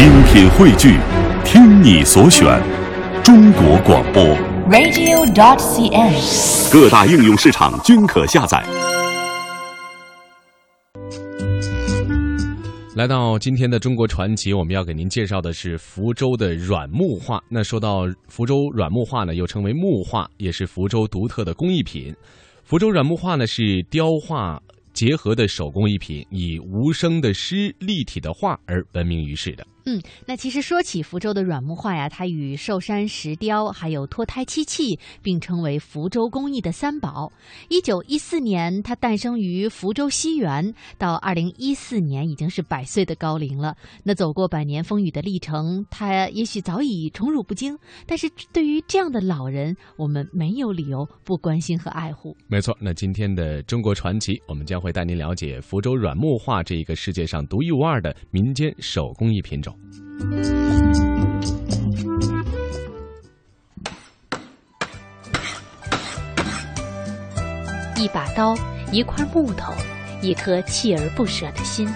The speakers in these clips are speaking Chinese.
精品汇聚，听你所选，中国广播。radio.dot.cn，。各大应用市场均可下载。来到今天的中国传奇，我们要给您介绍的是福州的软木画。那说到福州软木画呢，又称为木画，也是福州独特的工艺品。福州软木画呢是雕画结合的手工艺品，以无声的诗、立体的画而闻名于世的。嗯，那其实说起福州的软木画呀，它与寿山石雕还有脱胎漆器并称为福州工艺的三宝。一九一四年，它诞生于福州西园，到二零一四年已经是百岁的高龄了。那走过百年风雨的历程，它也许早已宠辱不惊，但是对于这样的老人，我们没有理由不关心和爱护。没错，那今天的中国传奇，我们将会带您了解福州软木画这一个世界上独一无二的民间手工艺品种。一把刀，一块木头，一颗锲而不舍的心。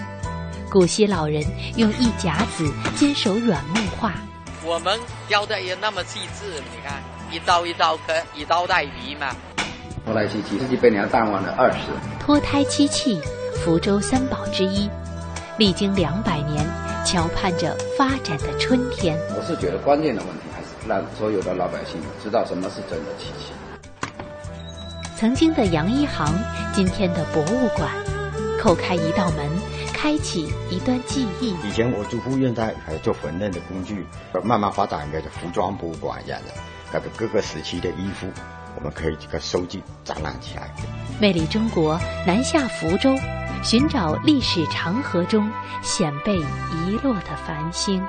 古稀老人用一甲子坚守软木画，我们雕的也那么细致，你看一刀一刀刻，以刀代笔嘛。脱胎漆器是几百年淡忘了二十。脱胎漆器，福州三宝之一，历经两百年，瞧盼着发展的春天。我是觉得关键的问题还是让所有的老百姓知道什么是真的漆器。曾经的洋一行，今天的博物馆，叩开一道门，开启一段记忆。以前我祖父院在还做缝纫的工具，慢慢发展一个服装博物馆一样的，那个各个时期的衣服，我们可以这个收集展览起来。魅力中国，南下福州，寻找历史长河中显被遗落的繁星。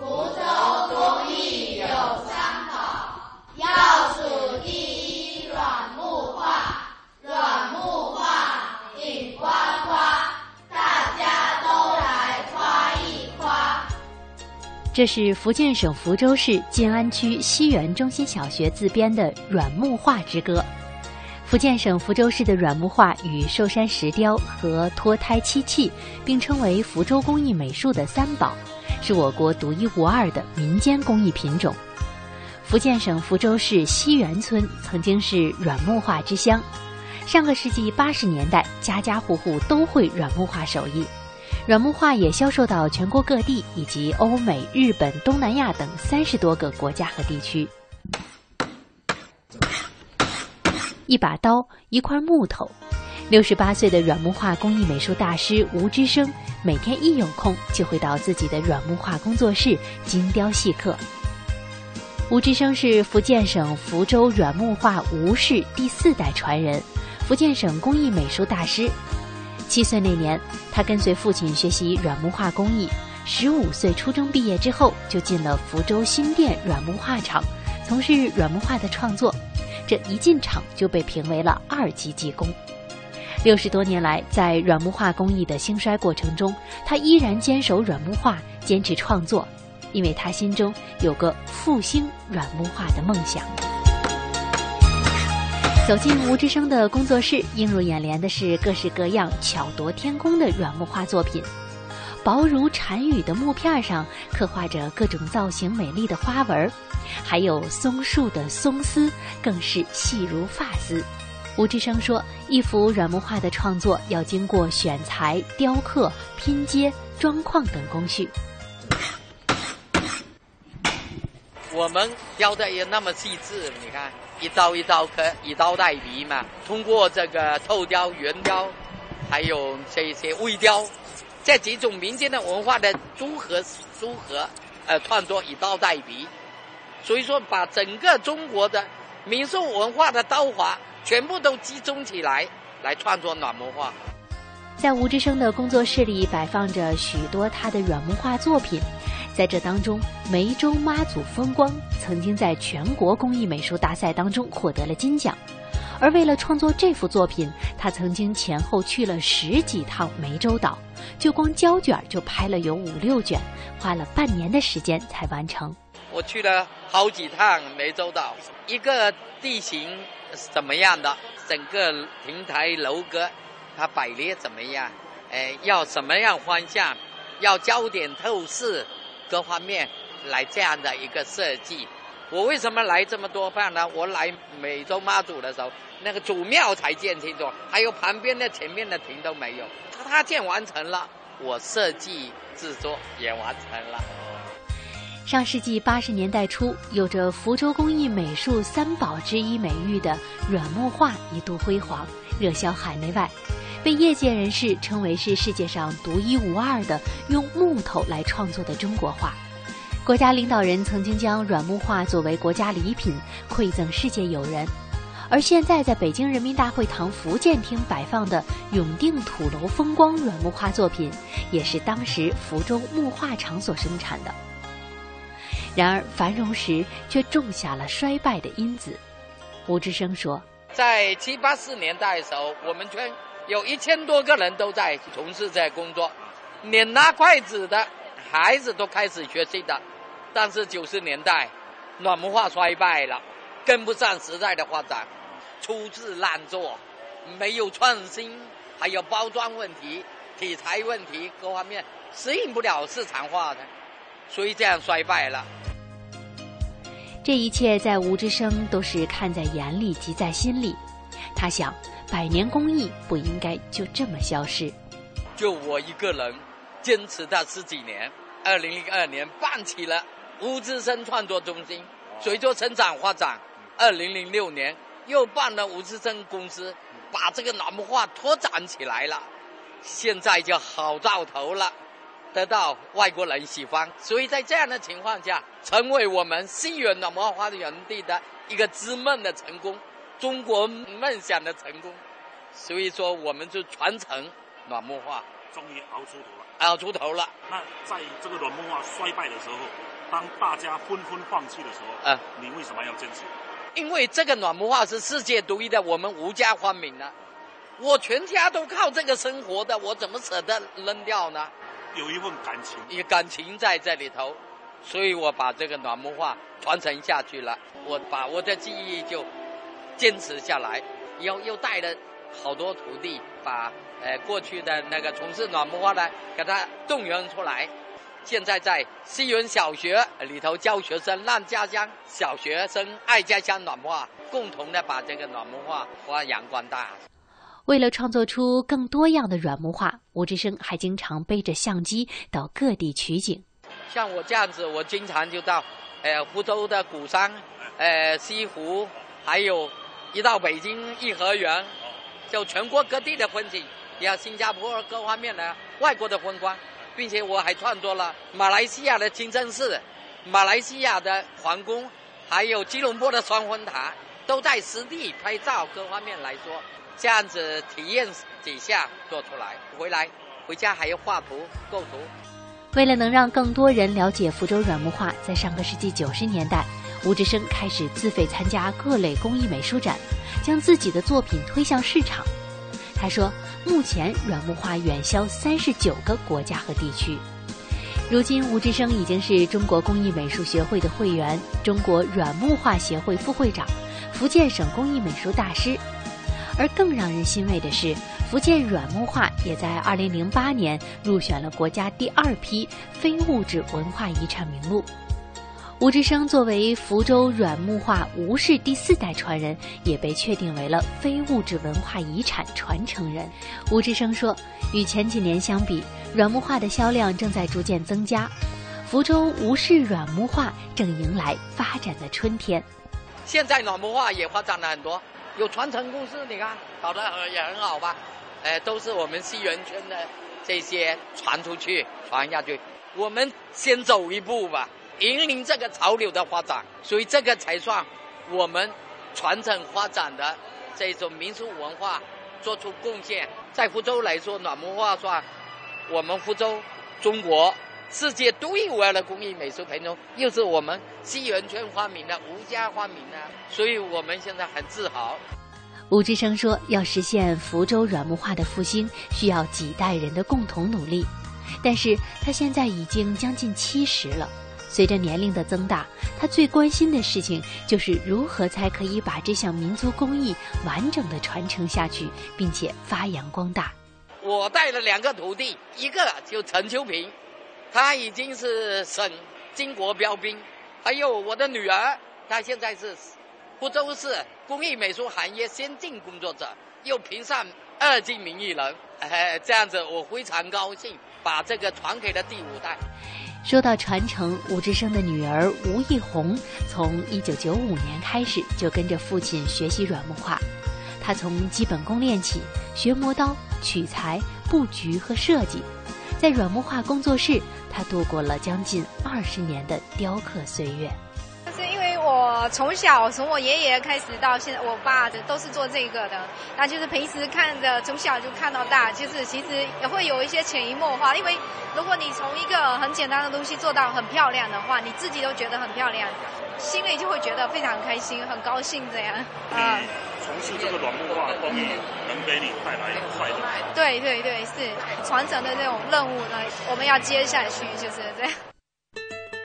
福州工艺有三宝，要数第一软木画，软木画顶呱呱，大家都来夸一夸。这是福建省福州市晋安区西园中心小学自编的《软木画之歌》。福建省福州市的软木画与寿山石雕和脱胎漆器并称为福州工艺美术的三宝，是我国独一无二的民间工艺品种。福建省福州市西园村曾经是软木画之乡，上个世纪八十年代，家家户户都会软木画手艺。软木画也销售到全国各地以及欧美、日本、东南亚等三十多个国家和地区。一把刀，一块木头。六十八岁的软木画工艺美术大师吴之生，每天一有空就会到自己的软木画工作室精雕细刻。吴之生是福建省福州软木画吴氏第四代传人，福建省工艺美术大师。七岁那年，他跟随父亲学习软木画工艺。十五岁初中毕业之后，就进了福州新店软木画厂，从事软木画的创作。这一进厂就被评为了二级技工。六十多年来，在软木画工艺的兴衰过程中，他依然坚守软木画，坚持创作，因为他心中有个复兴软木画的梦想。走进吴之生的工作室，映入眼帘的是各式各样巧夺天工的软木画作品。薄如蝉羽的木片上刻画着各种造型美丽的花纹，还有松树的松丝，更是细如发丝。吴志生说：“一幅软木画的创作要经过选材、雕刻、拼接、装框等工序。我们雕的也那么细致，你看一刀一刀刻，以刀带皮嘛。通过这个透雕、圆雕，还有这些微雕。”这几种民间的文化的综合综合，呃，创作以刀代笔，所以说把整个中国的民俗文化的刀法全部都集中起来，来创作软木画。在吴之生的工作室里摆放着许多他的软木画作品，在这当中，梅州妈祖风光曾经在全国工艺美术大赛当中获得了金奖。而为了创作这幅作品，他曾经前后去了十几趟湄洲岛，就光胶卷就拍了有五六卷，花了半年的时间才完成。我去了好几趟湄洲岛，一个地形怎么样的，整个亭台楼阁，它摆列怎么样，哎，要什么样方向，要焦点透视各方面来这样的一个设计。我为什么来这么多饭呢？我来美洲妈祖的时候，那个祖庙才建清楚，还有旁边的前面的亭都没有，他建完成了，我设计制作也完成了。上世纪八十年代初，有着福州工艺美术三宝之一美誉的软木画一度辉煌，热销海内外，被业界人士称为是世界上独一无二的用木头来创作的中国画。国家领导人曾经将软木画作为国家礼品馈赠世界友人，而现在在北京人民大会堂福建厅摆放的永定土楼风光软木画作品，也是当时福州木画厂所生产的。然而繁荣时却种下了衰败的因子。吴志生说：“在七八四年代的时候，我们村有一千多个人都在从事这工作，连拿筷子的孩子都开始学习的。”但是九十年代，软文化衰败了，跟不上时代的发展，粗制滥做，没有创新，还有包装问题、题材问题各方面适应不了市场化的，所以这样衰败了。这一切在吴之生都是看在眼里，急在心里。他想，百年工艺不应该就这么消失。就我一个人，坚持到十几年，二零零二年办起了。吴志生创作中心随着成长发展，二零零六年又办了吴志生公司，把这个软木画拓展起来了，现在就好兆头了，得到外国人喜欢。所以在这样的情况下，成为我们西园软木画园地的一个之梦的成功，中国梦想的成功。所以说，我们就传承软木画，终于熬出头了，熬出头了。那在这个软木画衰败的时候。当大家纷纷放弃的时候，啊，你为什么要坚持？因为这个暖木画是世界独一的，我们无家欢名呢。我全家都靠这个生活的，我怎么舍得扔掉呢？有一份感情，有感情在这里头，所以我把这个暖木画传承下去了。我把我的记忆就坚持下来，又又带了好多徒弟，把呃过去的那个从事暖木画的给他动员出来。现在在西园小学里头教学生，让家乡小学生爱家乡暖画，共同的把这个暖木画发扬光大。为了创作出更多样的软木画，吴志生还经常背着相机到各地取景。像我这样子，我经常就到，呃，福州的鼓山，呃，西湖，还有一到北京颐和园，就全国各地的风景，有新加坡各方面的外国的风光。并且我还创作了马来西亚的清真寺、马来西亚的皇宫，还有吉隆坡的双峰塔，都在实地拍照，各方面来说，这样子体验几下做出来，回来回家还要画图构图。为了能让更多人了解福州软木画，在上个世纪九十年代，吴志生开始自费参加各类工艺美术展，将自己的作品推向市场。他说：“目前软木画远销三十九个国家和地区。如今，吴志生已经是中国工艺美术学会的会员，中国软木画协会副会长，福建省工艺美术大师。而更让人欣慰的是，福建软木画也在二零零八年入选了国家第二批非物质文化遗产名录。”吴志生作为福州软木画吴氏第四代传人，也被确定为了非物质文化遗产传承人。吴志生说：“与前几年相比，软木画的销量正在逐渐增加，福州吴氏软木画正迎来发展的春天。现在软木画也发展了很多，有传承故事，你看搞得也很好吧？呃，都是我们西园圈的这些传出去、传下去，我们先走一步吧。”引领这个潮流的发展，所以这个才算我们传承发展的这种民俗文化做出贡献。在福州来说，暖木画算我们福州中国世界独一无二的工艺美术品种，又是我们西园圈发明的、吴家发明的，所以我们现在很自豪。吴志生说：“要实现福州软木画的复兴，需要几代人的共同努力。但是他现在已经将近七十了。”随着年龄的增大，他最关心的事情就是如何才可以把这项民族工艺完整的传承下去，并且发扬光大。我带了两个徒弟，一个就陈秋平，他已经是省巾帼标兵。还有我的女儿，她现在是福州市工艺美术行业先进工作者，又评上二级名艺人。哎，这样子我非常高兴，把这个传给了第五代。说到传承，吴志生的女儿吴艺红从一九九五年开始就跟着父亲学习软木画。她从基本功练起，学磨刀、取材、布局和设计。在软木画工作室，她度过了将近二十年的雕刻岁月。是因为我从小从我爷爷开始到现在，我爸的都是做这个的。那就是平时看着，从小就看到大，就是其实也会有一些潜移默化。因为如果你从一个很简单的东西做到很漂亮的话，你自己都觉得很漂亮，心里就会觉得非常开心、很高兴这样。啊，从事这个软木画工艺能给你带来快乐。对对对，是传承的这种任务呢，我们要接下去，就是这样。